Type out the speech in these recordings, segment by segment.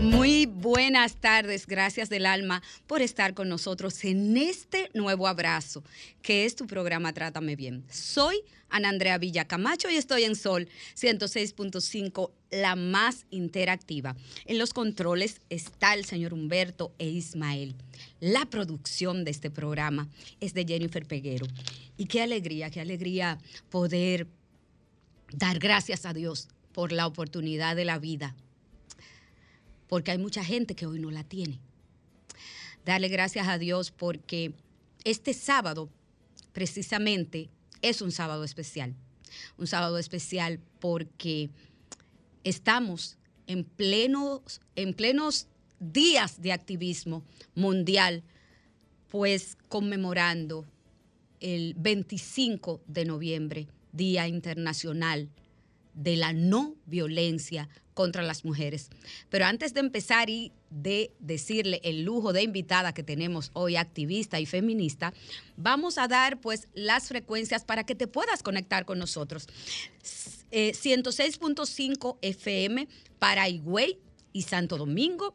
Muy buenas tardes, gracias del alma por estar con nosotros en este nuevo abrazo, que es tu programa Trátame Bien. Soy Ana Andrea Villa Camacho y estoy en Sol 106.5, la más interactiva. En los controles está el señor Humberto e Ismael. La producción de este programa es de Jennifer Peguero. Y qué alegría, qué alegría poder dar gracias a Dios por la oportunidad de la vida porque hay mucha gente que hoy no la tiene. Darle gracias a Dios porque este sábado, precisamente, es un sábado especial. Un sábado especial porque estamos en plenos, en plenos días de activismo mundial, pues conmemorando el 25 de noviembre, Día Internacional de la No Violencia contra las mujeres. Pero antes de empezar y de decirle el lujo de invitada que tenemos hoy, activista y feminista, vamos a dar pues las frecuencias para que te puedas conectar con nosotros. 106.5 FM para Higüey y Santo Domingo,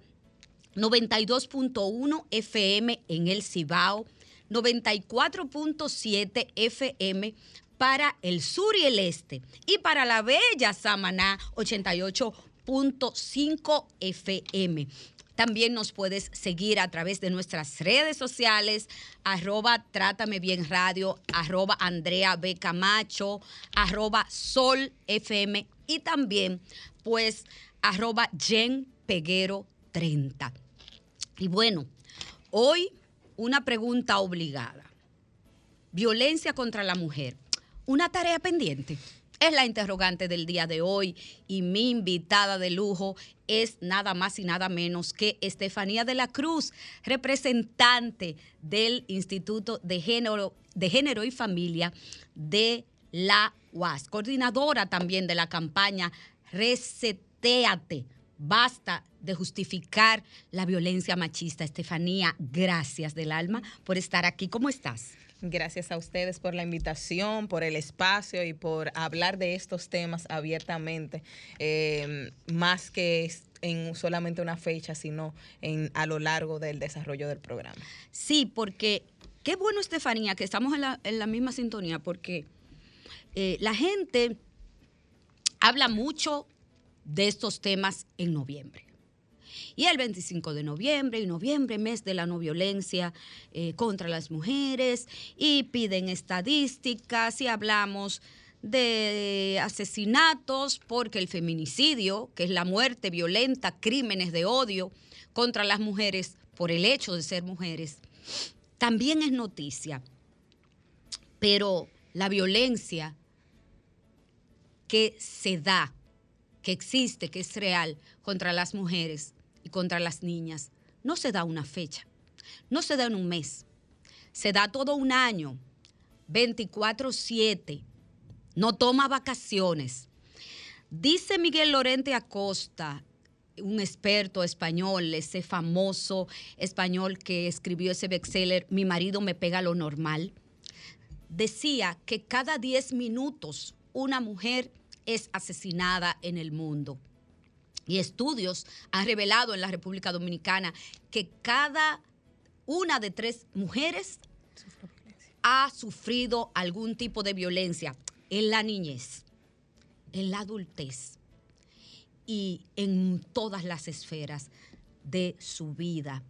92.1 FM en el Cibao, 94.7 FM para el sur y el este y para la bella Samaná 88 .5 FM. También nos puedes seguir a través de nuestras redes sociales, arroba Trátame Bien Radio, arroba Andrea. Camacho, arroba Sol FM y también pues arroba Jen Peguero 30. Y bueno, hoy una pregunta obligada. Violencia contra la mujer, una tarea pendiente. Es la interrogante del día de hoy y mi invitada de lujo es nada más y nada menos que Estefanía de la Cruz, representante del Instituto de Género, de Género y Familia de la UAS, coordinadora también de la campaña Reseteate. Basta de justificar la violencia machista. Estefanía, gracias del alma por estar aquí. ¿Cómo estás? Gracias a ustedes por la invitación, por el espacio y por hablar de estos temas abiertamente, eh, más que en solamente una fecha, sino en, a lo largo del desarrollo del programa. Sí, porque qué bueno, Estefanía, que estamos en la, misma sintonía, porque eh, la gente habla mucho de estos temas en noviembre. Y el 25 de noviembre, y noviembre, mes de la no violencia eh, contra las mujeres, y piden estadísticas y hablamos de asesinatos, porque el feminicidio, que es la muerte violenta, crímenes de odio contra las mujeres por el hecho de ser mujeres, también es noticia. Pero la violencia que se da, que existe, que es real contra las mujeres, contra las niñas. No se da una fecha, no se da en un mes, se da todo un año, 24/7, no toma vacaciones. Dice Miguel Lorente Acosta, un experto español, ese famoso español que escribió ese bestseller, Mi marido me pega lo normal, decía que cada 10 minutos una mujer es asesinada en el mundo y estudios han revelado en la República Dominicana que cada una de tres mujeres ha sufrido algún tipo de violencia en la niñez, en la adultez y en todas las esferas de su vida.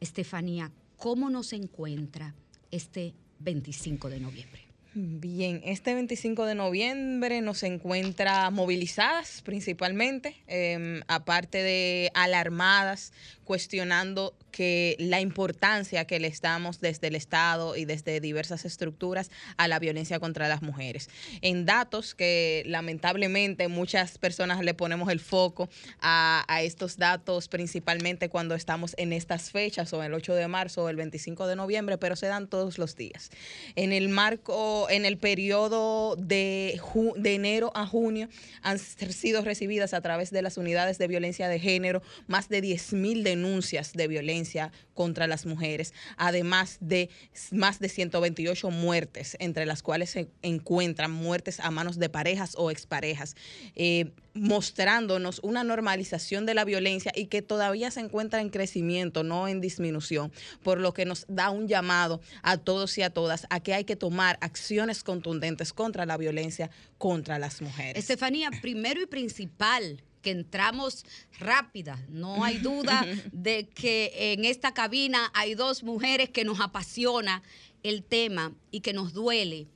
Estefanía, ¿cómo nos encuentra este 25 de noviembre? Bien, este 25 de noviembre nos encuentra movilizadas principalmente, em, aparte de alarmadas, cuestionando que la importancia que le estamos desde el Estado y desde diversas estructuras a la violencia contra las mujeres. En datos que lamentablemente muchas personas le ponemos el foco a, estos datos principalmente cuando estamos en estas fechas o el 8 de marzo o el 25 de noviembre, pero se dan todos los días. En el marco En el periodo de, enero a junio han sido recibidas a través de las unidades de violencia de género más de 10.000 denuncias de violencia contra las mujeres, además de más de 128 muertes, entre las cuales se encuentran muertes a manos de parejas o exparejas, eh, mostrándonos una normalización de la violencia y que todavía se encuentra en crecimiento, no en disminución, por lo que nos da un llamado a todos y a todas a que hay que tomar acciones contundentes contra la violencia contra las mujeres. Estefanía, primero y principal, que entramos rápida. No hay duda de que en esta cabina hay dos mujeres que nos apasiona el tema y que nos duele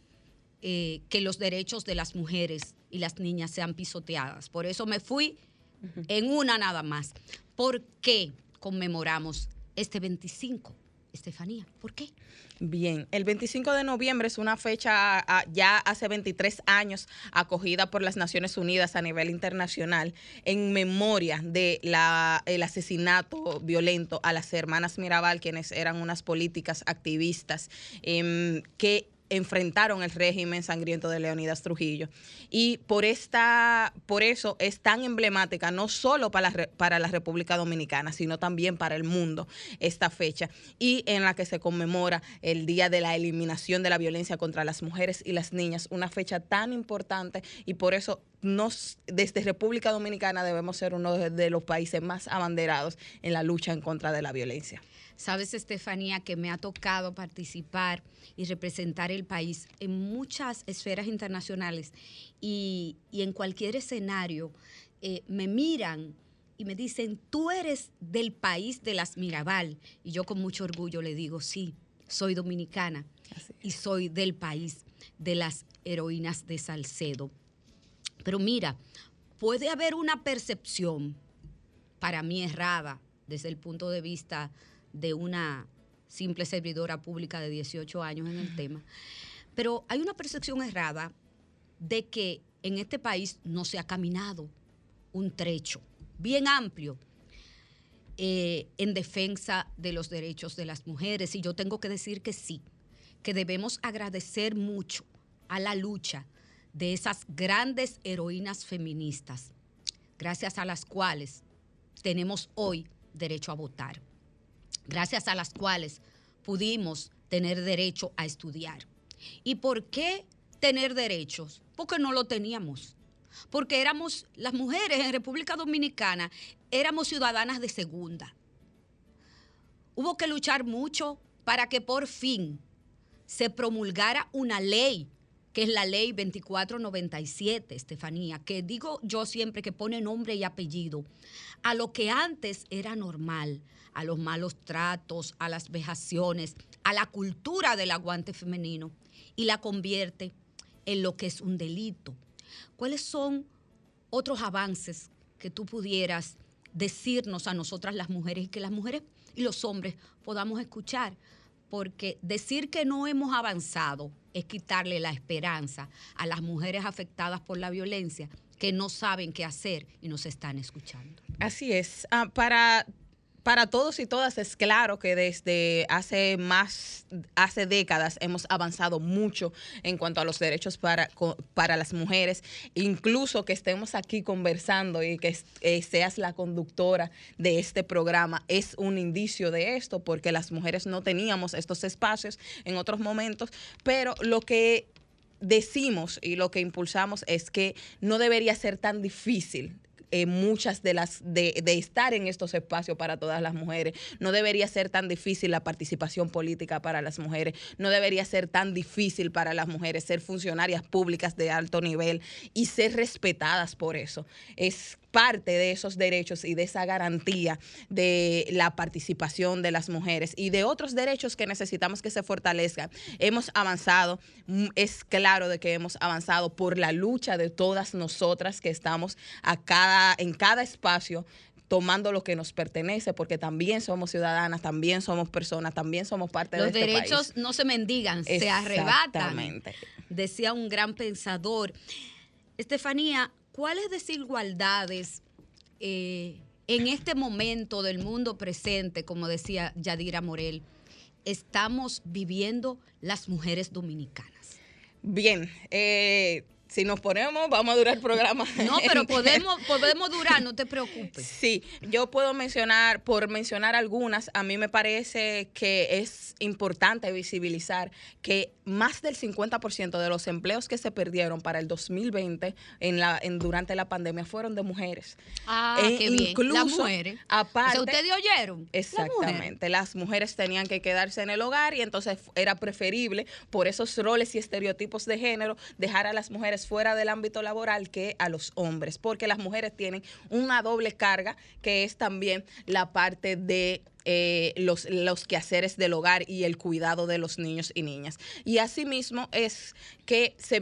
eh, que los derechos de las mujeres y las niñas sean pisoteadas. Por eso me fui en una nada más. ¿Por qué conmemoramos este 25? Estefanía, ¿por qué? Bien, el 25 de noviembre es una fecha ya hace 23 años acogida por las Naciones Unidas a nivel internacional en memoria de el asesinato violento a las hermanas Mirabal, quienes eran unas políticas activistas em, que enfrentaron el régimen sangriento de Leonidas Trujillo. Y por, esta, por eso es tan emblemática, no solo para la, para la República Dominicana, sino también para el mundo esta fecha, y en la que se conmemora el Día de la Eliminación de la Violencia contra las Mujeres y las Niñas, una fecha tan importante y por eso nos, desde República Dominicana debemos ser uno de los países más abanderados en la lucha en contra de la violencia. Sabes, Estefanía, que me ha tocado participar y representar el país en muchas esferas internacionales y, en cualquier escenario eh, me miran y me dicen, tú eres del país de las Mirabal. Y yo con mucho orgullo le digo, sí, soy dominicana y soy del país de las heroínas de Salcedo. Pero mira, puede haber una percepción, para mí errada, desde el punto de vista de una simple servidora pública de 18 años en el tema. Pero hay una percepción errada de que en este país no se ha caminado un trecho bien amplio eh, en defensa de los derechos de las mujeres. Y yo tengo que decir que sí, que debemos agradecer mucho a la lucha de esas grandes heroínas feministas, gracias a las cuales tenemos hoy derecho a votar gracias a las cuales pudimos tener derecho a estudiar. ¿Y por qué tener derechos? Porque no lo teníamos. Porque éramos, las mujeres en República Dominicana, éramos ciudadanas de segunda. Hubo que luchar mucho para que por fin se promulgara una ley, que es la ley 2497, Estefanía, que digo yo siempre que pone nombre y apellido a lo que antes era normal, a los malos tratos, a las vejaciones, a la cultura del aguante femenino y la convierte en lo que es un delito. ¿Cuáles son otros avances que tú pudieras decirnos a nosotras las mujeres y que las mujeres y los hombres podamos escuchar? Porque decir que no hemos avanzado es quitarle la esperanza a las mujeres afectadas por la violencia que no saben qué hacer y nos están escuchando. Así es. Ah, para para todos y todas es claro que desde hace más, hace décadas hemos avanzado mucho en cuanto a los derechos para, para las mujeres, incluso que estemos aquí conversando y que eh, seas la conductora de este programa es un indicio de esto, porque las mujeres no teníamos estos espacios en otros momentos, pero lo que decimos y lo que impulsamos es que no debería ser tan difícil eh, muchas de las de, estar en estos espacios para todas las mujeres. No debería ser tan difícil la participación política para las mujeres. No debería ser tan difícil para las mujeres ser funcionarias públicas de alto nivel y ser respetadas por eso. Es parte de esos derechos y de esa garantía de la participación de las mujeres y de otros derechos que necesitamos que se fortalezcan. Hemos avanzado, mm, es claro de que hemos avanzado por la lucha de todas nosotras que estamos a cada, en cada espacio tomando lo que nos pertenece, porque también somos ciudadanas, también somos personas, también somos parte de este país. Los derechos no se mendigan, se arrebatan. Decía un gran pensador. Estefanía, ¿cuáles desigualdades eh, en este momento del mundo presente, como decía Yadira Morel, estamos viviendo las mujeres dominicanas? Bien, eh, si nos ponemos, vamos a durar el programa. No, pero podemos, podemos durar, no te preocupes. Sí, yo puedo mencionar, por mencionar algunas, a mí me parece que es importante visibilizar que más del 50% de los empleos que se perdieron para el 2020 en la, en, durante la pandemia fueron de mujeres. Ah, e qué bien. Incluso, las mujeres. Aparte, ¿Ustedes oyeron? Exactamente. las mujeres tenían que quedarse en el hogar y entonces era preferible, por esos roles y estereotipos de género, dejar a las mujeres fuera del ámbito laboral que a los hombres, porque las mujeres tienen una doble carga que es también la parte de eh, los, los quehaceres del hogar y el cuidado de los niños y niñas. Y asimismo es que, se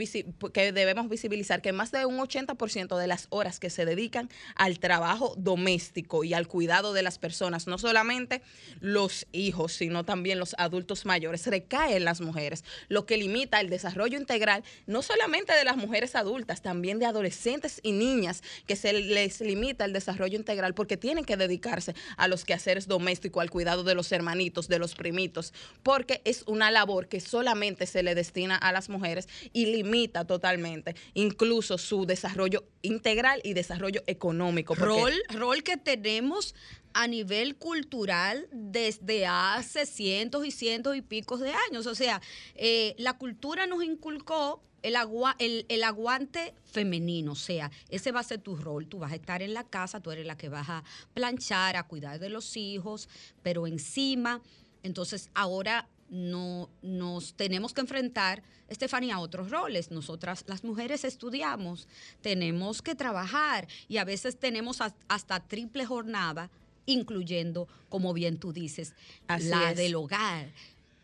que debemos visibilizar que más de un 80% de las horas que se dedican al trabajo doméstico y al cuidado de las personas, no solamente los hijos, sino también los adultos mayores, recaen en las mujeres, lo que limita el desarrollo integral no solamente de las mujeres adultas, también de adolescentes y niñas, que se les limita el desarrollo integral porque tienen que dedicarse a los quehaceres domésticos al cuidado de los hermanitos, de los primitos, porque es una labor que solamente se le destina a las mujeres y limita totalmente incluso su desarrollo integral y desarrollo económico. Rol, rol que tenemos a nivel cultural desde hace cientos y cientos y picos de años. O sea, eh, la cultura nos inculcó el, agua, el, el, aguante femenino, o sea, ese va a ser tu rol, tú vas a estar en la casa, tú eres la que vas a planchar, a cuidar de los hijos, pero encima, entonces ahora no, nos tenemos que enfrentar, Estefanía, a otros roles. Nosotras, las mujeres, estudiamos, tenemos que trabajar y a veces tenemos hasta triple jornada, incluyendo, como bien tú dices, la del hogar.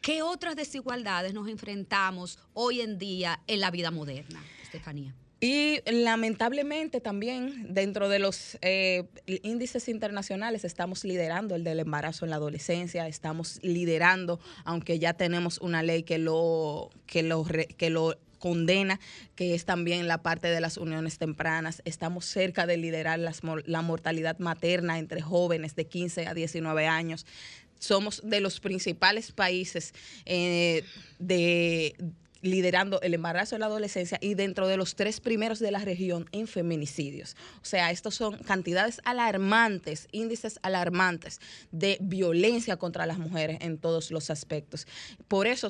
¿Qué otras desigualdades nos enfrentamos hoy en día en la vida moderna, Estefanía? Y lamentablemente también dentro de los eh, índices internacionales estamos liderando el del embarazo en la adolescencia, estamos liderando, aunque ya tenemos una ley que lo, que lo, que lo condena, que es también la parte de las uniones tempranas. Estamos cerca de liderar la mortalidad materna entre jóvenes de 15 a 19 años somos de los principales países eh, de liderando el embarazo en la adolescencia y dentro de los tres primeros de la región en feminicidios. O sea, estos son cantidades alarmantes, índices alarmantes de violencia contra las mujeres en todos los aspectos. Por eso,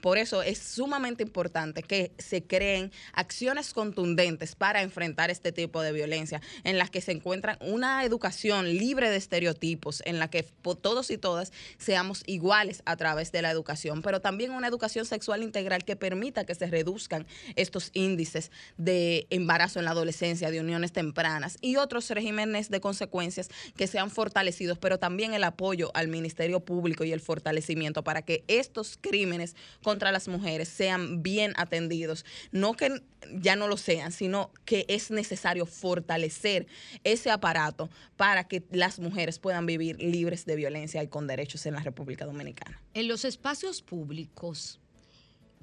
por eso es sumamente importante que se creen acciones contundentes para enfrentar este tipo de violencia, en las que se encuentra una educación libre de estereotipos, en la que todos y todas seamos iguales a través de la educación, pero también una educación sexual integral que permita que se reduzcan estos índices de embarazo en la adolescencia, de uniones tempranas y otros regímenes de consecuencias que sean fortalecidos, pero también el apoyo al Ministerio Público y el fortalecimiento para que estos crímenes contra las mujeres sean bien atendidos. No que ya no lo sean, sino que es necesario fortalecer ese aparato para que las mujeres puedan vivir libres de violencia y con derechos en la República Dominicana. En los espacios públicos,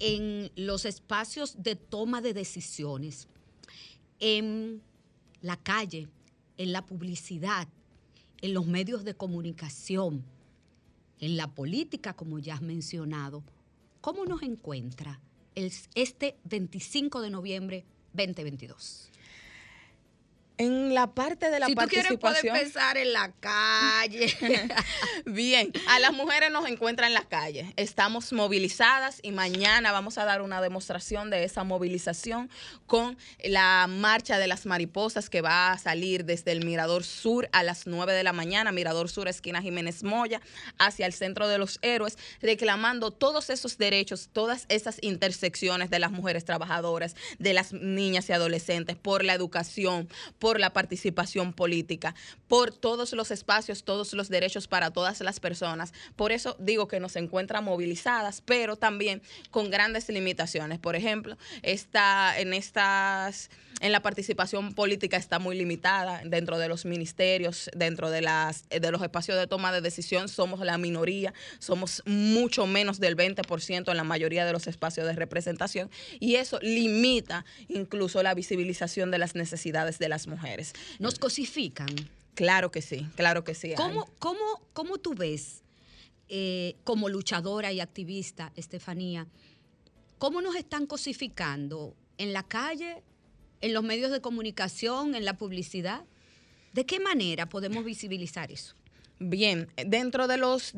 en los espacios de toma de decisiones, en la calle, en la publicidad, en los medios de comunicación, en la política, como ya has mencionado, ¿cómo nos encuentra este 25 de noviembre 2022? En la parte de la si participación. Tú quieres, puedes empezar en la calle. Bien, a las mujeres nos encuentran en la calle. Estamos movilizadas y mañana vamos a dar una demostración de esa movilización con la marcha de las mariposas que va a salir desde el Mirador Sur a las 9 de la mañana, Mirador Sur, esquina Jiménez Moya, hacia el Centro de los Héroes, reclamando todos esos derechos, todas esas intersecciones de las mujeres trabajadoras, de las niñas y adolescentes, por la educación, por por la participación política, por todos los espacios, todos los derechos para todas las personas. Por eso digo que nos encuentran movilizadas, pero también con grandes limitaciones. Por ejemplo, está en estas en la participación política está muy limitada dentro de los ministerios, dentro de las de los espacios de toma de decisión somos la minoría, somos mucho menos del 20% en la mayoría de los espacios de representación y eso limita incluso la visibilización de las necesidades de las mujeres. ¿Nos cosifican? Claro que sí, claro que sí. ¿Cómo, cómo, cómo tú ves, eh, como luchadora y activista, Estefanía, ¿Cómo nos están cosificando en la calle, en los medios de comunicación, en la publicidad? ¿De qué manera podemos visibilizar eso? Bien, dentro de los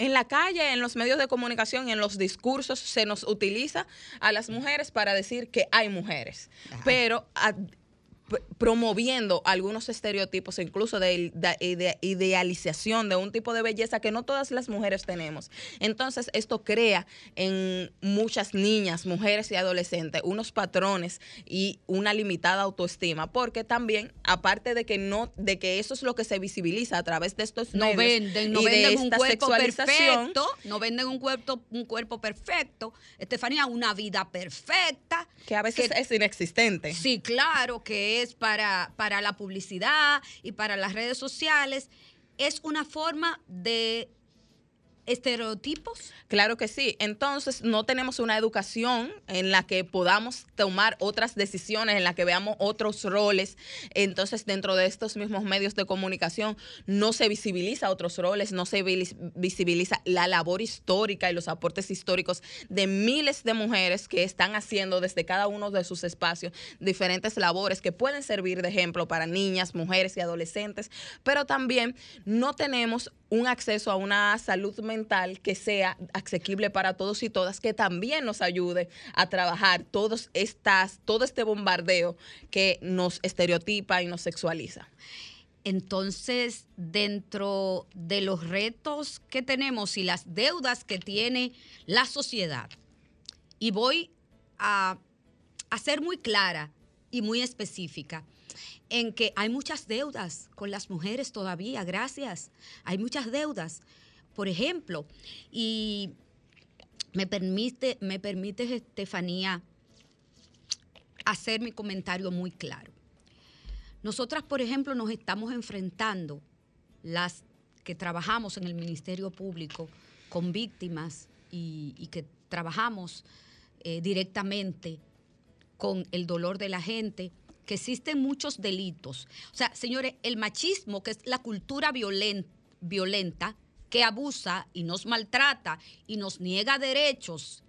en la calle, en los medios de comunicación, en los discursos, se nos utiliza a las mujeres para decir que hay mujeres. Pero promoviendo algunos estereotipos, incluso de, idealización de un tipo de belleza que no todas las mujeres tenemos. Entonces, esto crea en muchas niñas, mujeres y adolescentes unos patrones y una limitada autoestima, porque también, aparte de que no, de que eso es lo que se visibiliza a través de estos no venden, no venden un cuerpo perfecto, no venden un cuerpo, un cuerpo perfecto, Estefanía, una vida perfecta. Que a veces es inexistente. Sí, claro, que es para, para la publicidad y para las redes sociales, es una forma de estereotipos? Claro que sí. Entonces, no tenemos una educación en la que podamos tomar otras decisiones, en la que veamos otros roles. Entonces, dentro de estos mismos medios de comunicación, no se visibiliza otros roles, no se visibiliza la labor histórica y los aportes históricos de miles de mujeres que están haciendo desde cada uno de sus espacios diferentes labores que pueden servir de ejemplo para niñas, mujeres y adolescentes, pero también no tenemos un acceso a una salud mental que sea asequible para todos y todas, que también nos ayude a trabajar todos estas, todo este bombardeo que nos estereotipa y nos sexualiza. Entonces, dentro de los retos que tenemos y las deudas que tiene la sociedad, y voy a, a ser muy clara y muy específica, en que hay muchas deudas con las mujeres todavía, gracias. Hay muchas deudas. Por ejemplo, y me permite, me permite Estefanía, hacer mi comentario muy claro. Nosotras, por ejemplo, nos estamos enfrentando, las que trabajamos en el Ministerio Público, con víctimas y, que trabajamos eh, directamente con el dolor de la gente, que existen muchos delitos. O sea, señores, el machismo, que es la cultura violenta, que abusa y nos maltrata y nos niega derechos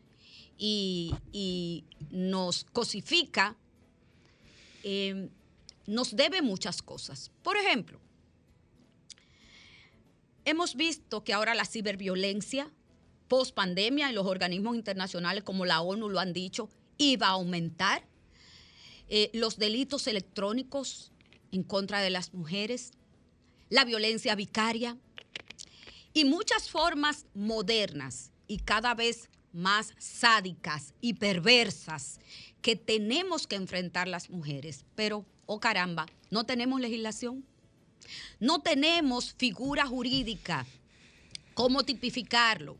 y, nos cosifica, em, nos debe muchas cosas. Por ejemplo, hemos visto que ahora la ciberviolencia post pandemia y los organismos internacionales como la ONU lo han dicho, iba a aumentar eh, los delitos electrónicos en contra de las mujeres, la violencia vicaria y muchas formas modernas y cada vez más sádicas y perversas que tenemos que enfrentar las mujeres. Pero, oh caramba, no tenemos legislación, no tenemos figura jurídica, cómo tipificarlo.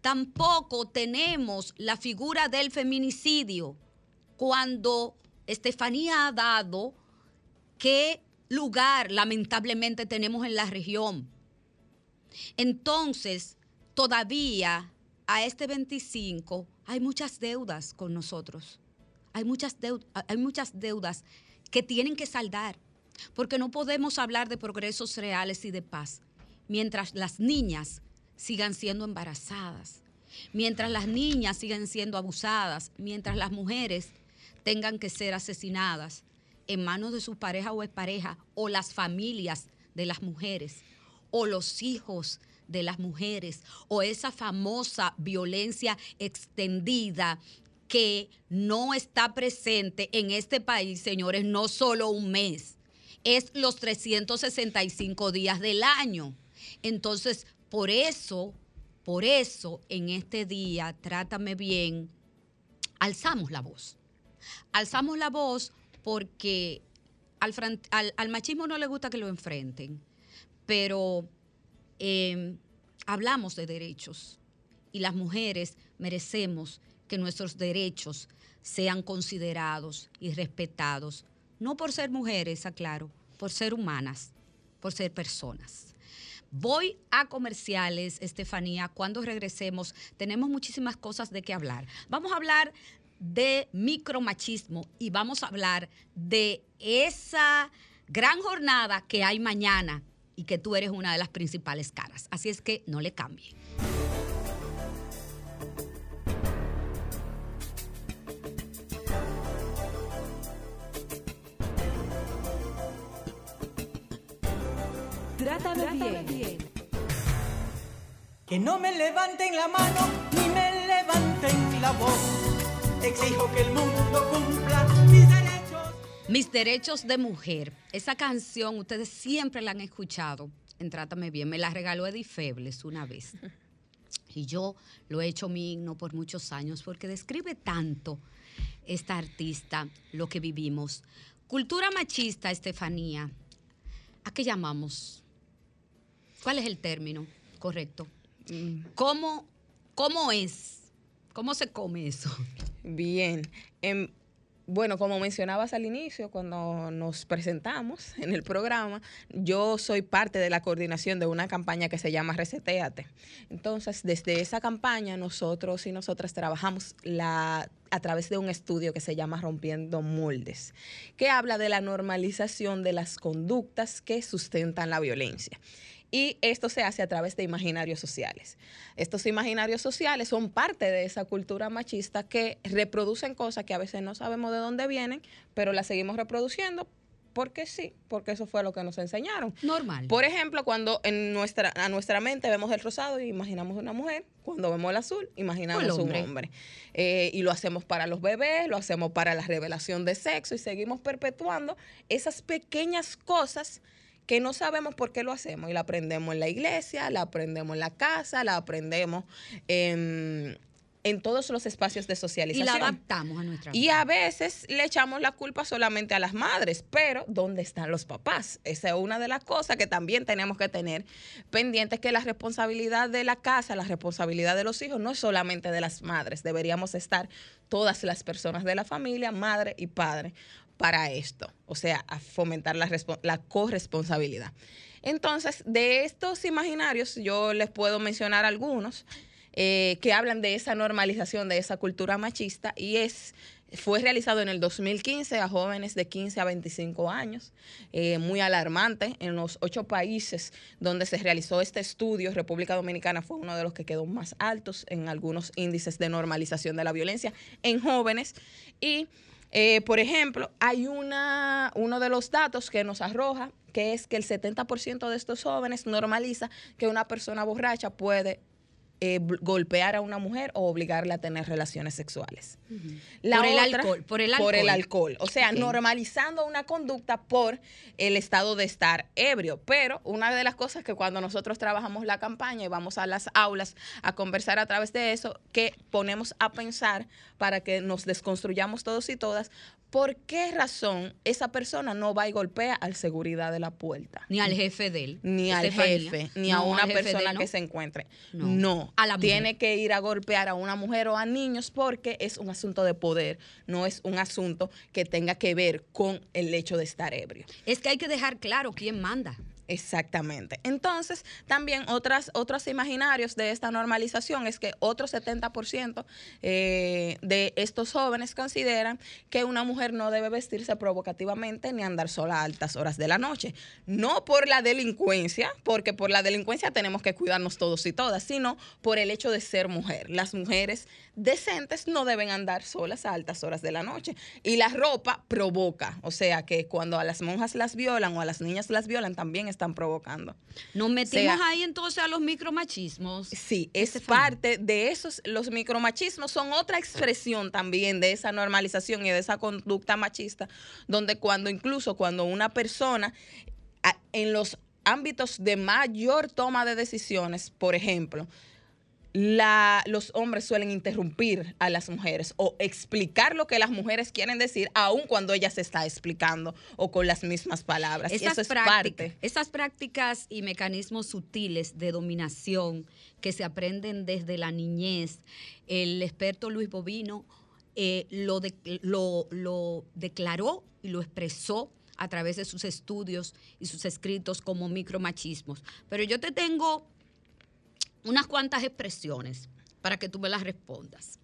Tampoco tenemos la figura del feminicidio cuando Estefanía ha dado qué lugar lamentablemente tenemos en la región. Entonces, todavía a este 25 hay muchas deudas con nosotros. Hay muchas, deudas, hay muchas deudas que tienen que saldar, porque no podemos hablar de progresos reales y de paz mientras las niñas sigan siendo embarazadas, mientras las niñas sigan siendo abusadas, mientras las mujeres tengan que ser asesinadas en manos de su pareja o expareja, o las familias de las mujeres, o los hijos de las mujeres, o esa famosa violencia extendida que no está presente en este país, señores, no solo un mes, es los 365 días del año. Entonces, por eso, por eso en este día, trátame bien, alzamos la voz Alzamos la voz porque al, machismo no le gusta que lo enfrenten, pero em, hablamos de derechos y las mujeres merecemos que nuestros derechos sean considerados y respetados, no por ser mujeres, aclaro, por ser humanas, por ser personas. Voy a comerciales, Estefanía. Cuando regresemos, tenemos muchísimas cosas de qué hablar. Vamos a hablar de micromachismo y vamos a hablar de esa gran jornada que hay mañana y que tú eres una de las principales caras. Así es que no le cambie. Trátame, Trátame bien. bien. Que no me levanten la mano ni me levanten la voz. Exijo que el mundo cumpla mis mis derechos de mujer. Esa canción ustedes siempre la han escuchado en Trátame Bien. Me la regaló Eddie Febles una vez. Y yo lo he hecho mi himno por muchos años porque describe tanto esta artista lo que vivimos. Cultura machista, Estefanía. ¿A qué llamamos? ¿Cuál es el término correcto? ¿Cómo, cómo es? ¿Cómo se come eso? Bien. Em, bueno, como mencionabas al inicio, cuando nos presentamos en el programa, yo soy parte de la coordinación de una campaña que se llama Reseteate. Entonces, desde esa campaña, nosotros y nosotras trabajamos a través de un estudio que se llama Rompiendo Moldes, que habla de la normalización de las conductas que sustentan la violencia. Y esto se hace a través de imaginarios sociales. Estos imaginarios sociales son parte de esa cultura machista que reproducen cosas que a veces no sabemos de dónde vienen, pero las seguimos reproduciendo porque sí, porque eso fue lo que nos enseñaron. Normal. Por ejemplo, cuando en nuestra, a nuestra mente vemos el rosado y imaginamos una mujer, cuando vemos el azul, imaginamos un hombre. Eh, y lo hacemos para los bebés, lo hacemos para la revelación de sexo y seguimos perpetuando esas pequeñas cosas que no sabemos por qué lo hacemos y la aprendemos en la iglesia, la aprendemos en la casa, la aprendemos en, en todos los espacios de socialización. Y la adaptamos a nuestra vida. Y a veces le echamos la culpa solamente a las madres, pero ¿dónde están los papás? Esa es una de las cosas que también tenemos que tener pendientes, que la responsabilidad de la casa, la responsabilidad de los hijos, no es solamente de las madres, deberíamos estar todas las personas de la familia, madre y padre, para esto, o sea, a fomentar la, la corresponsabilidad. Entonces, de estos imaginarios, yo les puedo mencionar algunos eh, que hablan de esa normalización, de esa cultura machista, y es fue realizado en el 2015 a jóvenes de 15 a 25 años, eh, muy alarmante. En los ocho países donde se realizó este estudio, República Dominicana fue uno de los que quedó más altos en algunos índices de normalización de la violencia en jóvenes. Y eh, por ejemplo, hay una, uno de los datos que nos arroja, que es que el 70% de estos jóvenes normaliza que una persona borracha puede eh, golpear a una mujer o obligarle a tener relaciones sexuales. por, el alcohol, por el alcohol. Por el alcohol. O sea, normalizando una conducta por el estado de estar ebrio. Pero una de las cosas que cuando nosotros trabajamos la campaña y vamos a las aulas a conversar a través de eso, que ponemos a pensar para que nos desconstruyamos todos y todas, ¿por qué razón esa persona no va y golpea al seguridad de la puerta? Ni al jefe de él. Ni al jefe, ni a una persona que se encuentre. No. A la Tiene que ir a golpear a una mujer o a niños porque es un asunto de poder, no es un asunto que tenga que ver con el hecho de estar ebrio. Es que hay que dejar claro quién manda. Exactamente. Entonces, también otras, otros imaginarios de esta normalización es que otro 70% eh, de estos jóvenes consideran que una mujer no debe vestirse provocativamente ni andar sola a altas horas de la noche. No por la delincuencia, porque por la delincuencia tenemos que cuidarnos todos y todas, sino por el hecho de ser mujer. Las mujeres decentes no deben andar solas a altas horas de la noche. Y la ropa provoca, o sea que cuando a las monjas las violan o a las niñas las violan, también están provocando. Nos metimos ahí entonces a los micromachismos. Sí, es parte de esos, los micromachismos son otra expresión también de esa normalización y de esa conducta machista, donde cuando incluso cuando una persona en los ámbitos de mayor toma de decisiones, por ejemplo, la, los hombres suelen interrumpir a las mujeres o explicar lo que las mujeres quieren decir, aun cuando ella se está explicando o con las mismas palabras. Esas, eso prácticas, esas prácticas y mecanismos sutiles de dominación que se aprenden desde la niñez, el experto Luis Bobino eh, lo, lo, lo declaró y lo expresó a través de sus estudios y sus escritos como micromachismos. Pero yo te tengo unas cuantas expresiones para que tú me las respondas.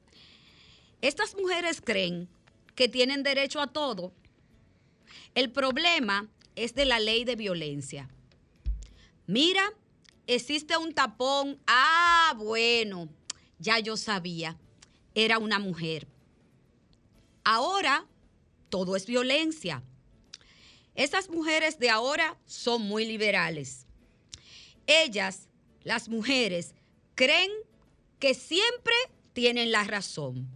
Estas mujeres creen que tienen derecho a todo. El problema es de la ley de violencia. Mira, existe un tapón. Ah, bueno, ya yo sabía. Era una mujer. Ahora todo es violencia. Estas mujeres de ahora son muy liberales. ellas, las mujeres, creen que siempre tienen la razón.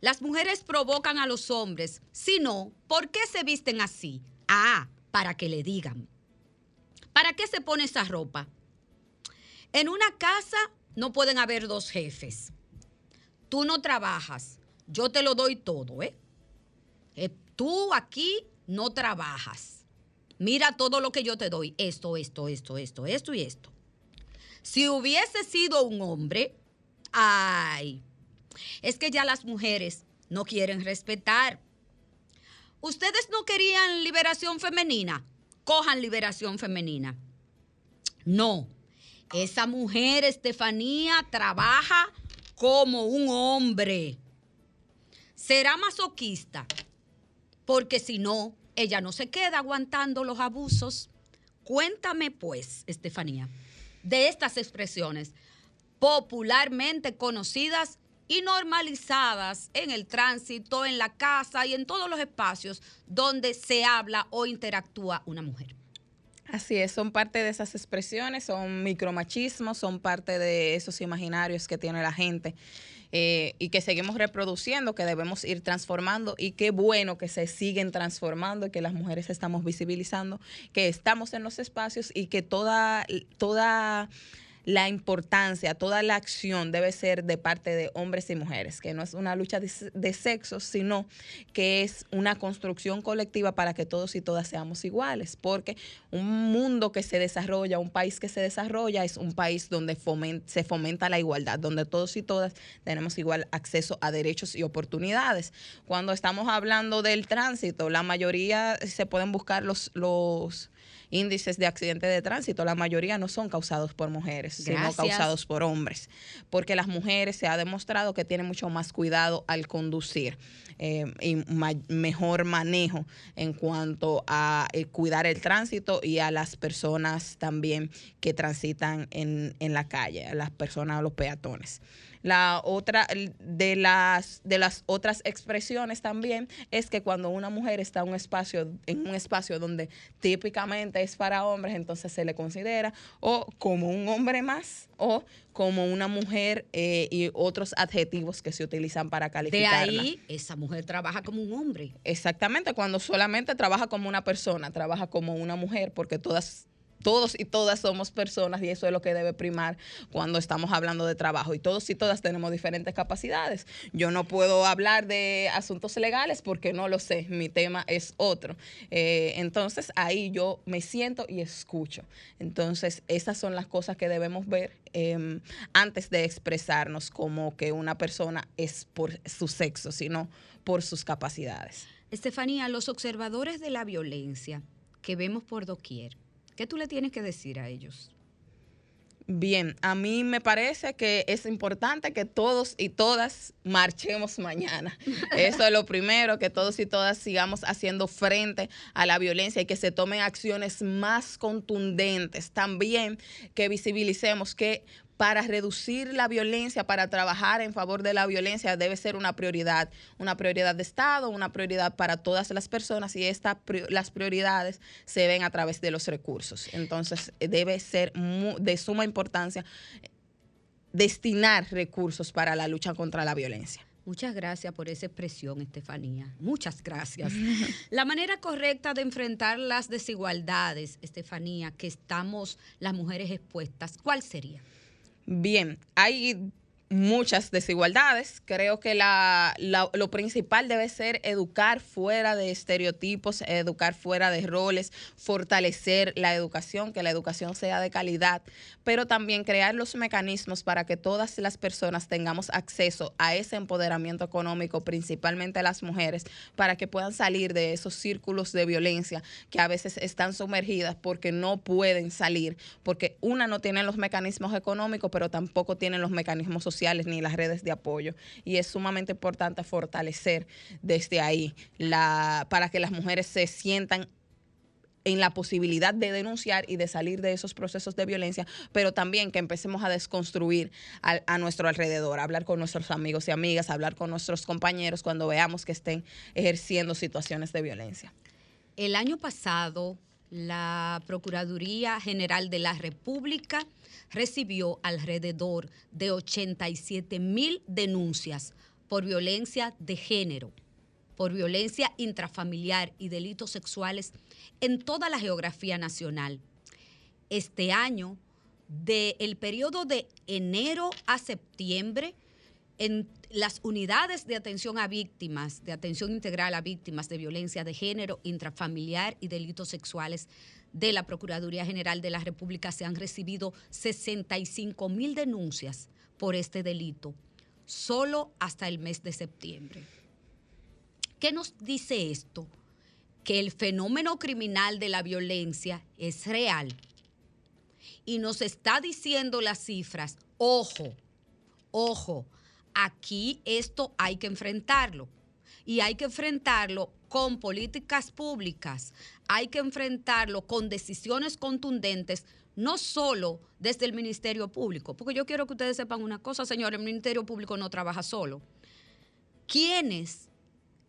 Las mujeres provocan a los hombres. Si no, ¿por qué se visten así? Ah, para que le digan. ¿Para qué se pone esa ropa? En una casa no pueden haber dos jefes. Tú no trabajas, yo te lo doy todo, ¿eh? eh tú aquí no trabajas. Mira todo lo que yo te doy, esto, esto, esto, esto, esto y esto. Si hubiese sido un hombre, ay, es que ya las mujeres no quieren respetar. Ustedes no querían liberación femenina, cojan liberación femenina. No, esa mujer, Estefanía, trabaja como un hombre. Será masoquista, porque si no, ella no se queda aguantando los abusos. Cuéntame pues, Estefanía, de estas expresiones popularmente conocidas y normalizadas en el tránsito, en la casa y en todos los espacios donde se habla o interactúa una mujer. Así es, son parte de esas expresiones, son micromachismos, son parte de esos imaginarios que tiene la gente eh, y que seguimos reproduciendo, que debemos ir transformando y qué bueno que se siguen transformando y que las mujeres estamos visibilizando, que estamos en los espacios y que toda, toda la importancia, toda la acción debe ser de parte de hombres y mujeres, que no es una lucha de, sexos, sino que es una construcción colectiva para que todos y todas seamos iguales, porque un mundo que se desarrolla, un país que se desarrolla, es un país donde se fomenta la igualdad, donde todos y todas tenemos igual acceso a derechos y oportunidades. Cuando estamos hablando del tránsito, la mayoría se pueden buscar los, los índices de accidentes de tránsito, la mayoría no son causados por mujeres, sino causados por hombres, porque las mujeres se ha demostrado que tienen mucho más cuidado al conducir eh, y mejor manejo en cuanto a eh, cuidar el tránsito y a las personas también que transitan en, en la calle, a las personas, a los peatones. La otra de las de las otras expresiones también es que cuando una mujer está en un espacio en un espacio donde típicamente es para hombres, entonces se le considera o como un hombre más o como una mujer eh, y otros adjetivos que se utilizan para calificarla. De ahí esa mujer trabaja como un hombre. Exactamente, cuando solamente trabaja como una persona, trabaja como una mujer, porque todas todos y todas somos personas y eso es lo que debe primar cuando estamos hablando de trabajo. Y todos y todas tenemos diferentes capacidades. Yo no puedo hablar de asuntos legales porque no lo sé, mi tema es otro. Eh, entonces ahí yo me siento y escucho. Entonces esas son las cosas que debemos ver em, antes de expresarnos como que una persona es por su sexo, sino por sus capacidades. Estefanía, los observadores de la violencia que vemos por doquier, ¿Qué tú le tienes que decir a ellos? Bien, a mí me parece que es importante que todos y todas marchemos mañana. Eso es lo primero, que todos y todas sigamos haciendo frente a la violencia y que se tomen acciones más contundentes. También que visibilicemos que para reducir la violencia, para trabajar en favor de la violencia, debe ser una prioridad, una prioridad de Estado, una prioridad para todas las personas y esta, las prioridades se ven a través de los recursos. Entonces, debe ser de suma importancia destinar recursos para la lucha contra la violencia. Muchas gracias por esa expresión, Estefanía. Muchas gracias. La manera correcta de enfrentar las desigualdades, Estefanía, que estamos las mujeres expuestas, ¿cuál sería? Bien, hay muchas desigualdades. Creo que la, lo principal debe ser educar fuera de estereotipos, educar fuera de roles, fortalecer la educación, que la educación sea de calidad, pero también crear los mecanismos para que todas las personas tengamos acceso a ese empoderamiento económico, principalmente las mujeres, para que puedan salir de esos círculos de violencia que a veces están sumergidas porque no pueden salir, porque una no tiene los mecanismos económicos, pero tampoco tienen los mecanismos sociales ni las redes de apoyo. Y es sumamente importante fortalecer desde ahí la, para que las mujeres se sientan en la posibilidad de denunciar y de salir de esos procesos de violencia, pero también que empecemos a desconstruir a, a, nuestro alrededor, hablar con nuestros amigos y amigas, hablar con nuestros compañeros cuando veamos que estén ejerciendo situaciones de violencia. El año pasado la Procuraduría General de la República recibió alrededor de 87 mil denuncias por violencia de género, por violencia intrafamiliar y delitos sexuales en toda la geografía nacional. Este año, del periodo de enero a septiembre, en las unidades de atención a víctimas, de atención integral a víctimas de violencia de género, intrafamiliar y delitos sexuales de la Procuraduría General de la República se han recibido 65 mil denuncias por este delito, solo hasta el mes de septiembre. ¿Qué nos dice esto? Que el fenómeno criminal de la violencia es real. Y nos está diciendo las cifras, ojo, ojo, aquí esto hay que enfrentarlo. Y hay que enfrentarlo con políticas públicas, hay que enfrentarlo con decisiones contundentes, no solo desde el Ministerio Público, porque yo quiero que ustedes sepan una cosa, señor, el Ministerio Público no trabaja solo. ¿Quiénes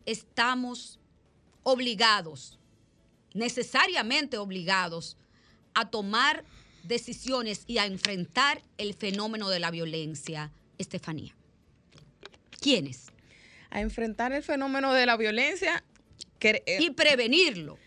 estamos obligados, necesariamente obligados, a tomar decisiones y a enfrentar el fenómeno de la violencia, Estefanía? ¿Quiénes? A enfrentar el fenómeno de la violencia. Eh, y prevenirlo.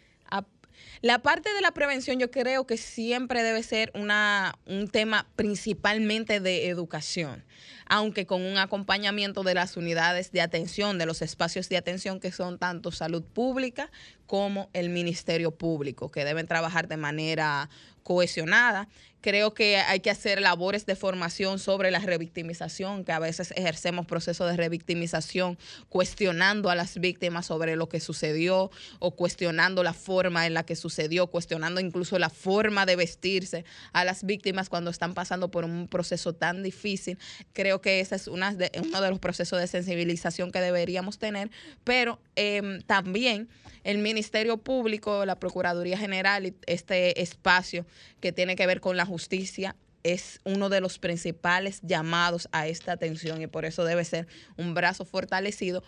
La parte de la prevención yo creo que siempre debe ser una, un tema principalmente de educación, aunque con un acompañamiento de las unidades de atención, de los espacios de atención que son tanto salud pública como el Ministerio Público, que deben trabajar de manera cohesionada. Creo que hay que hacer labores de formación sobre la revictimización, que a veces ejercemos procesos de revictimización cuestionando a las víctimas sobre lo que sucedió o cuestionando la forma en la que sucedió, cuestionando incluso la forma de vestirse a las víctimas cuando están pasando por un proceso tan difícil. Creo que ese es una de, uno de los procesos de sensibilización que deberíamos tener, pero em, también el Ministerio Público, la Procuraduría General y este espacio que tiene que ver con la justicia es uno de los principales llamados a esta atención y por eso debe ser un brazo fortalecido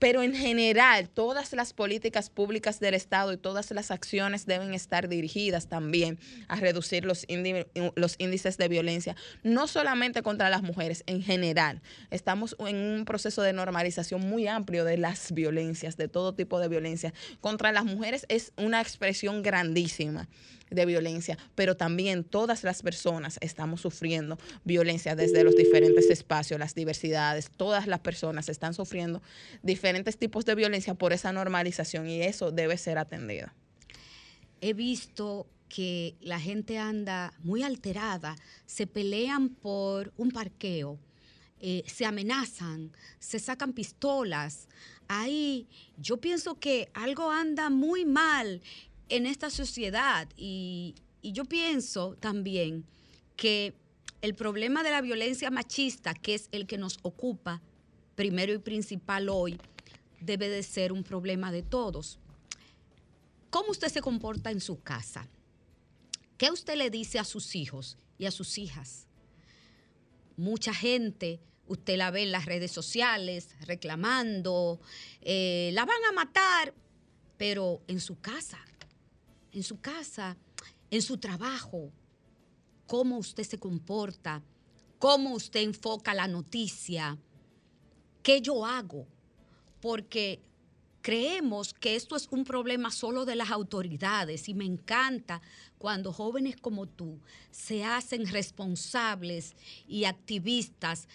pero en general todas las políticas públicas del Estado y todas las acciones deben estar dirigidas también a reducir los, los índices de violencia, no solamente contra las mujeres, en general. Estamos en un proceso de normalización muy amplio de las violencias, de todo tipo de violencia. Contra las mujeres es una expresión grandísima de violencia, pero también todas las personas estamos sufriendo violencia desde los diferentes espacios, las diversidades, todas las personas están sufriendo diferentes tipos de violencia por esa normalización y eso debe ser atendido. He visto que la gente anda muy alterada, se pelean por un parqueo, eh, se amenazan, se sacan pistolas. Ahí yo pienso que algo anda muy mal en esta sociedad y, yo pienso también que el problema de la violencia machista, que es el que nos ocupa primero y principal hoy, debe de ser un problema de todos. ¿Cómo usted se comporta en su casa? ¿Qué usted le dice a sus hijos y a sus hijas? Mucha gente, usted la ve en las redes sociales reclamando, eh, la van a matar, pero en su casa, en su casa, en su trabajo, cómo usted se comporta, cómo usted enfoca la noticia, qué yo hago, porque creemos que esto es un problema solo de las autoridades y me encanta cuando jóvenes como tú se hacen responsables y activistas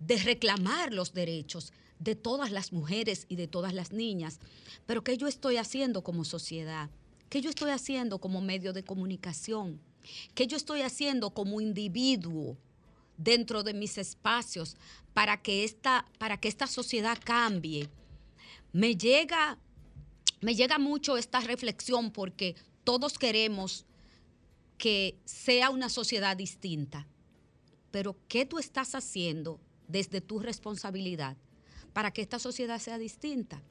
de reclamar los derechos de todas las mujeres y de todas las niñas. Pero ¿qué yo estoy haciendo como sociedad? ¿Qué yo estoy haciendo como medio de comunicación? ¿Qué yo estoy haciendo como individuo dentro de mis espacios para que esta, para que esta sociedad cambie? Me llega, me llega mucho esta reflexión porque todos queremos que sea una sociedad distinta. Pero ¿qué tú estás haciendo desde tu responsabilidad para que esta sociedad sea distinta?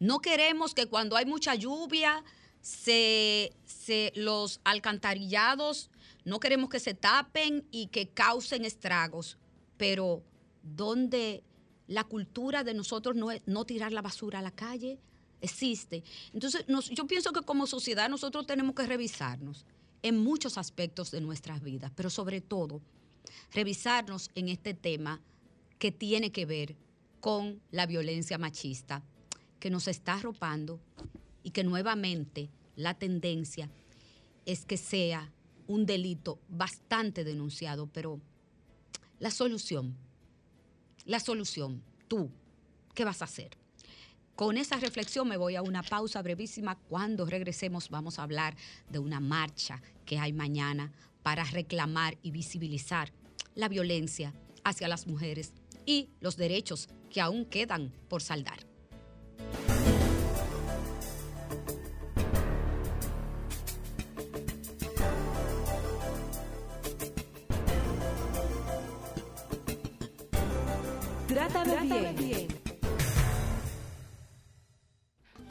No queremos que cuando hay mucha lluvia se, los alcantarillados no queremos que se tapen y que causen estragos, pero donde la cultura de nosotros no es no tirar la basura a la calle, existe. Entonces, yo pienso que como sociedad nosotros tenemos que revisarnos en muchos aspectos de nuestras vidas, pero sobre todo revisarnos en este tema que tiene que ver con la violencia machista que nos está arropando y que nuevamente la tendencia es que sea un delito bastante denunciado, pero la solución, la solución, tú, ¿qué vas a hacer? Con esa reflexión me voy a una pausa brevísima. Cuando regresemos vamos a hablar de una marcha que hay mañana para reclamar y visibilizar la violencia hacia las mujeres y los derechos que aún quedan por saldar.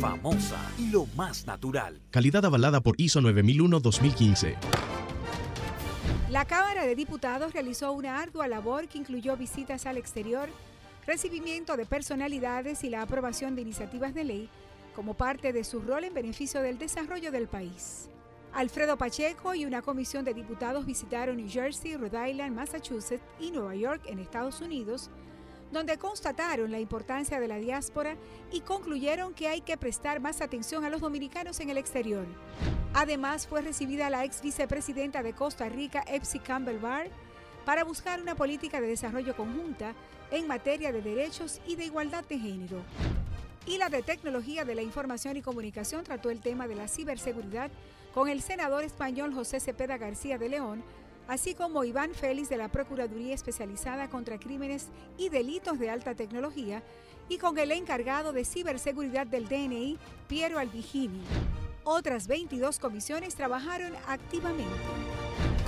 La famosa, lo más natural. Calidad avalada por ISO 9001-2015. La Cámara de Diputados realizó una ardua labor que incluyó visitas al exterior, recibimiento de personalidades y la aprobación de iniciativas de ley como parte de su rol en beneficio del desarrollo del país. Alfredo Pacheco y una comisión de diputados visitaron New Jersey, Rhode Island, Massachusetts y Nueva York en Estados Unidos, donde constataron la importancia de la diáspora y concluyeron que hay que prestar más atención a los dominicanos en el exterior. Además, fue recibida la ex vicepresidenta de Costa Rica, Epsi Campbell Barr, para buscar una política de desarrollo conjunta en materia de derechos y de igualdad de género. Y la de Tecnología de la Información y Comunicación trató el tema de la ciberseguridad con el senador español José Cepeda García de León, así como Iván Félix de la Procuraduría Especializada contra Crímenes y Delitos de Alta Tecnología, y con el encargado de ciberseguridad del DNI, Piero Albigini. Otras 22 comisiones trabajaron activamente.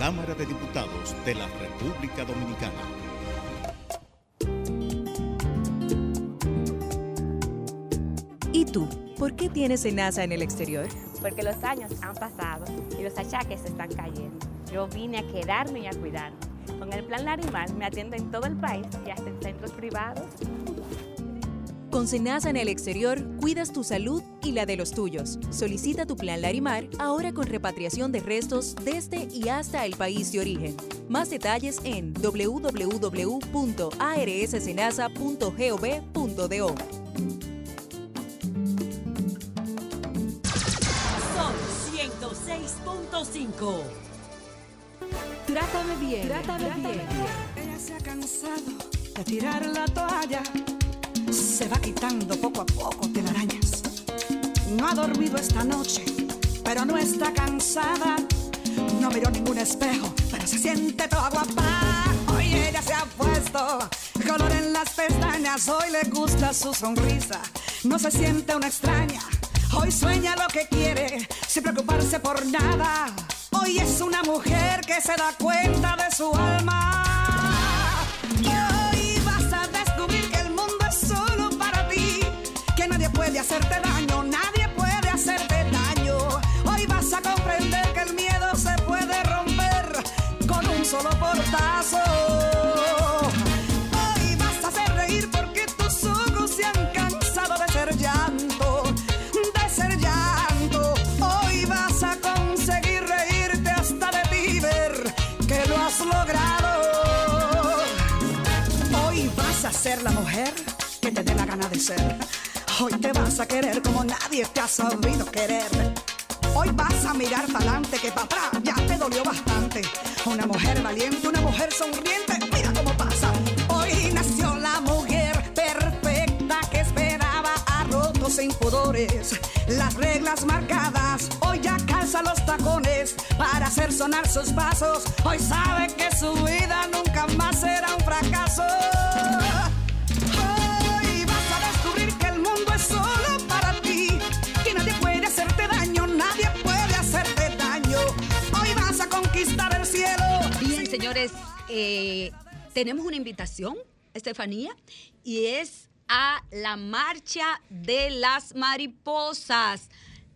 Cámara de Diputados de la República Dominicana. ¿Y tú? ¿Por qué tienes NASA en el exterior? Porque los años han pasado y los achaques están cayendo. Yo vine a quedarme y a cuidarme. Con el plan Larimar me atiendo en todo el país y hasta en centros privados. Con Senasa en el exterior, cuidas tu salud y la de los tuyos. Solicita tu plan Larimar ahora con repatriación de restos desde y hasta el país de origen. Más detalles en www.arssenasa.gov.do. Son 106.5. Trátame bien. Trátame, bien. Ella se ha cansado de tirar la toalla se va quitando poco a poco telarañas. No ha dormido esta noche, pero no está cansada. No miró ningún espejo, pero se siente toda guapa. Hoy ella se ha puesto color en las pestañas. Hoy le gusta su sonrisa. No se siente una extraña. Hoy sueña lo que quiere, sin preocuparse por nada. Hoy es una mujer que se da cuenta de su que te dé la gana de ser Hoy te vas a querer como nadie te ha sabido querer. Hoy vas a mirar para adelante que para atrás ya te dolió bastante. Una mujer valiente, una mujer sonriente, mira cómo pasa. Hoy nació la mujer perfecta que esperaba a rotos e impudores. Las reglas marcadas, hoy ya calza los tacones para hacer sonar sus pasos. Hoy sabe que su vida nunca más será un fracaso. Señores, eh, tenemos una invitación, Estefanía, y es a la marcha de las mariposas.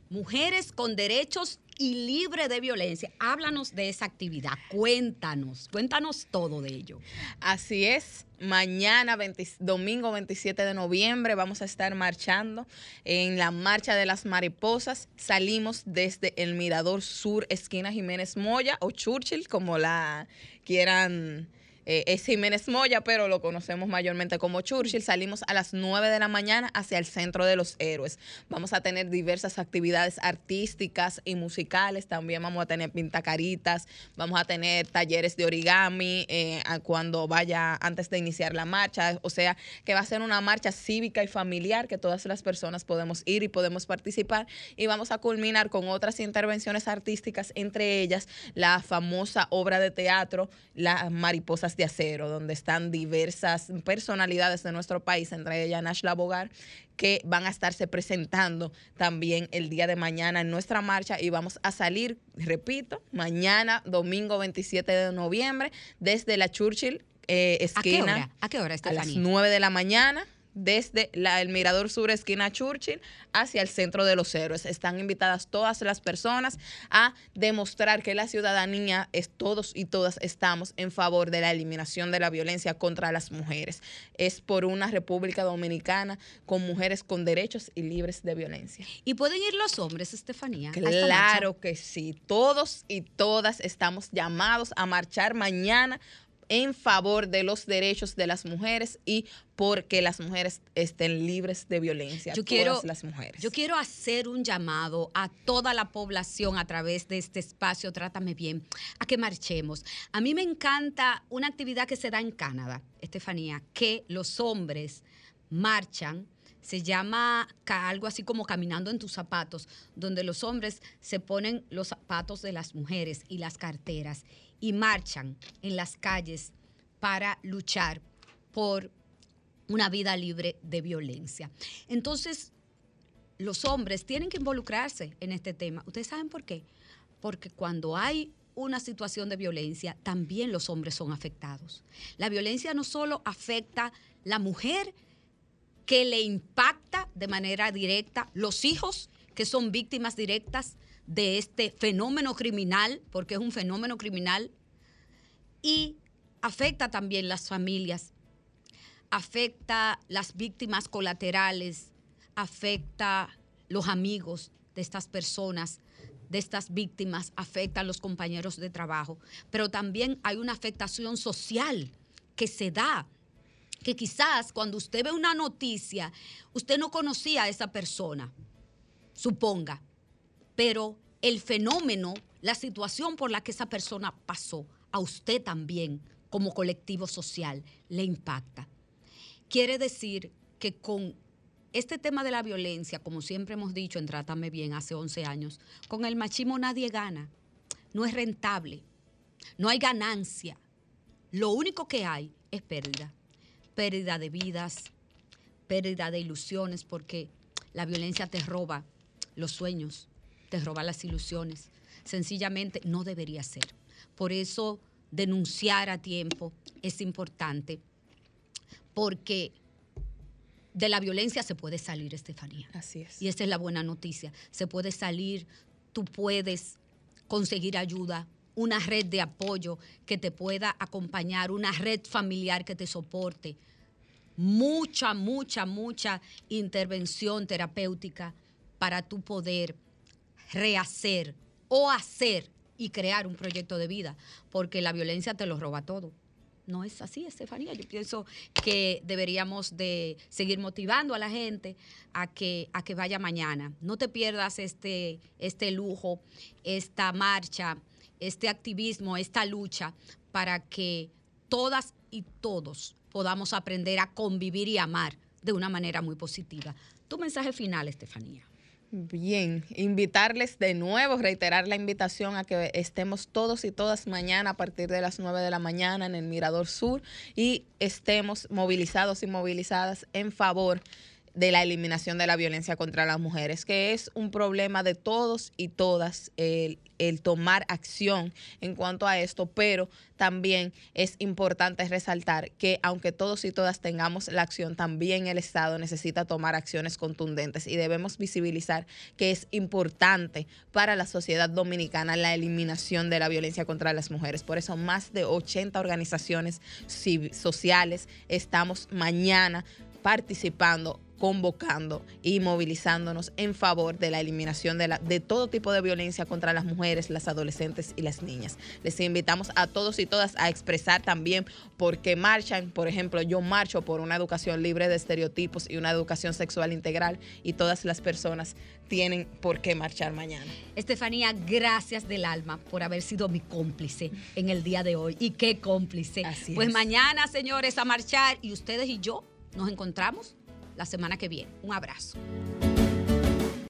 Mujeres con derechos y libre de violencia. Háblanos de esa actividad, cuéntanos, cuéntanos todo de ello. Así es. Mañana, 20 domingo 27 de noviembre, vamos a estar marchando en la Marcha de las Mariposas. Salimos desde el Mirador Sur, esquina Jiménez Moya o Churchill, como la quieran eh, es Jiménez Moya, pero lo conocemos mayormente como Churchill. Salimos a las 9 de la mañana hacia el Centro de los Héroes. Vamos a tener diversas actividades artísticas y musicales. También vamos a tener pintacaritas, vamos a tener talleres de origami eh, cuando vaya antes de iniciar la marcha. O sea, que va a ser una marcha cívica y familiar que todas las personas podemos ir y podemos participar. Y vamos a culminar con otras intervenciones artísticas, entre ellas la famosa obra de teatro Las Mariposas de Acero, donde están diversas personalidades de nuestro país, entre ellas Nashla Bogar, que van a estarse presentando también el día de mañana en nuestra marcha y vamos a salir, repito, mañana, domingo 27 de noviembre, desde la Churchill eh, esquina. ¿A qué hora? ¿A qué A las 9 de la mañana desde la- el Mirador Sur, esquina Churchill, hacia el Centro de los Héroes. Están invitadas todas las personas a demostrar que la ciudadanía, es, todos y todas estamos en favor de la eliminación de la violencia contra las mujeres. Es por una República Dominicana con mujeres con derechos y libres de violencia. ¿Y pueden ir los hombres, Estefanía? Claro que sí. Todos y todas estamos llamados a marchar mañana en favor de los derechos de las mujeres y porque las mujeres estén libres de violencia. Yo todas quiero, las mujeres. yo quiero hacer un llamado a toda la población a través de este espacio Trátame Bien, a que marchemos. A mí me encanta una actividad que se da en Canadá, Estefanía, que los hombres marchan. Se llama algo así como caminando en tus zapatos, donde los hombres se ponen los zapatos de las mujeres y las carteras y marchan en las calles para luchar por una vida libre de violencia. Entonces, los hombres tienen que involucrarse en este tema. ¿Ustedes saben por qué? Porque cuando hay una situación de violencia, también los hombres son afectados. La violencia no solo afecta la mujer que le impacta de manera directa, los hijos que son víctimas directas de este fenómeno criminal, porque es un fenómeno criminal, y afecta también las familias, afecta las víctimas colaterales, afecta los amigos de estas personas, de estas víctimas, afecta a los compañeros de trabajo, pero también hay una afectación social que se da, que quizás cuando usted ve una noticia, usted no conocía a esa persona, suponga, pero el fenómeno, la situación por la que esa persona pasó, a usted también, como colectivo social, le impacta. Quiere decir que con este tema de la violencia, como siempre hemos dicho en Trátame Bien hace 11 años, con el machismo nadie gana, no es rentable, no hay ganancia. Lo único que hay es pérdida, pérdida de vidas, pérdida de ilusiones, porque la violencia te roba los sueños, te roba las ilusiones. Sencillamente no debería ser. Por eso denunciar a tiempo es importante, porque de la violencia se puede salir, Estefanía. Así es. Y esa es la buena noticia. Se puede salir, tú puedes conseguir ayuda, una red de apoyo que te pueda acompañar, una red familiar que te soporte. Mucha, mucha, mucha intervención terapéutica para tú poder rehacer o hacer y crear un proyecto de vida, porque la violencia te lo roba todo. No es así, Estefanía. Yo pienso que deberíamos de seguir motivando a la gente a que, a que vaya mañana. No te pierdas este, este lujo, esta marcha, este activismo, esta lucha, para que todas y todos podamos aprender a convivir y amar de una manera muy positiva. Tu mensaje final, Estefanía. Bien, invitarles de nuevo, reiterar la invitación a que estemos todos y todas mañana a partir de las 9 de la mañana en el Mirador Sur y estemos movilizados y movilizadas en favor de la eliminación de la violencia contra las mujeres, que es un problema de todos y todas el, el tomar acción en cuanto a esto, pero también es importante resaltar que aunque todos y todas tengamos la acción, también el Estado necesita tomar acciones contundentes y debemos visibilizar que es importante para la sociedad dominicana la eliminación de la violencia contra las mujeres. Por eso más de 80 organizaciones sociales estamos mañana participando convocando y movilizándonos en favor de la eliminación de, la, de todo tipo de violencia contra las mujeres, las adolescentes y las niñas. Les invitamos a todos y todas a expresar también por qué marchan. Por ejemplo, yo marcho por una educación libre de estereotipos y una educación sexual integral y todas las personas tienen por qué marchar mañana. Estefanía, gracias del alma por haber sido mi cómplice en el día de hoy. Y qué cómplice. Así pues es. mañana, señores, a marchar y ustedes y yo nos encontramos la semana que viene. Un abrazo.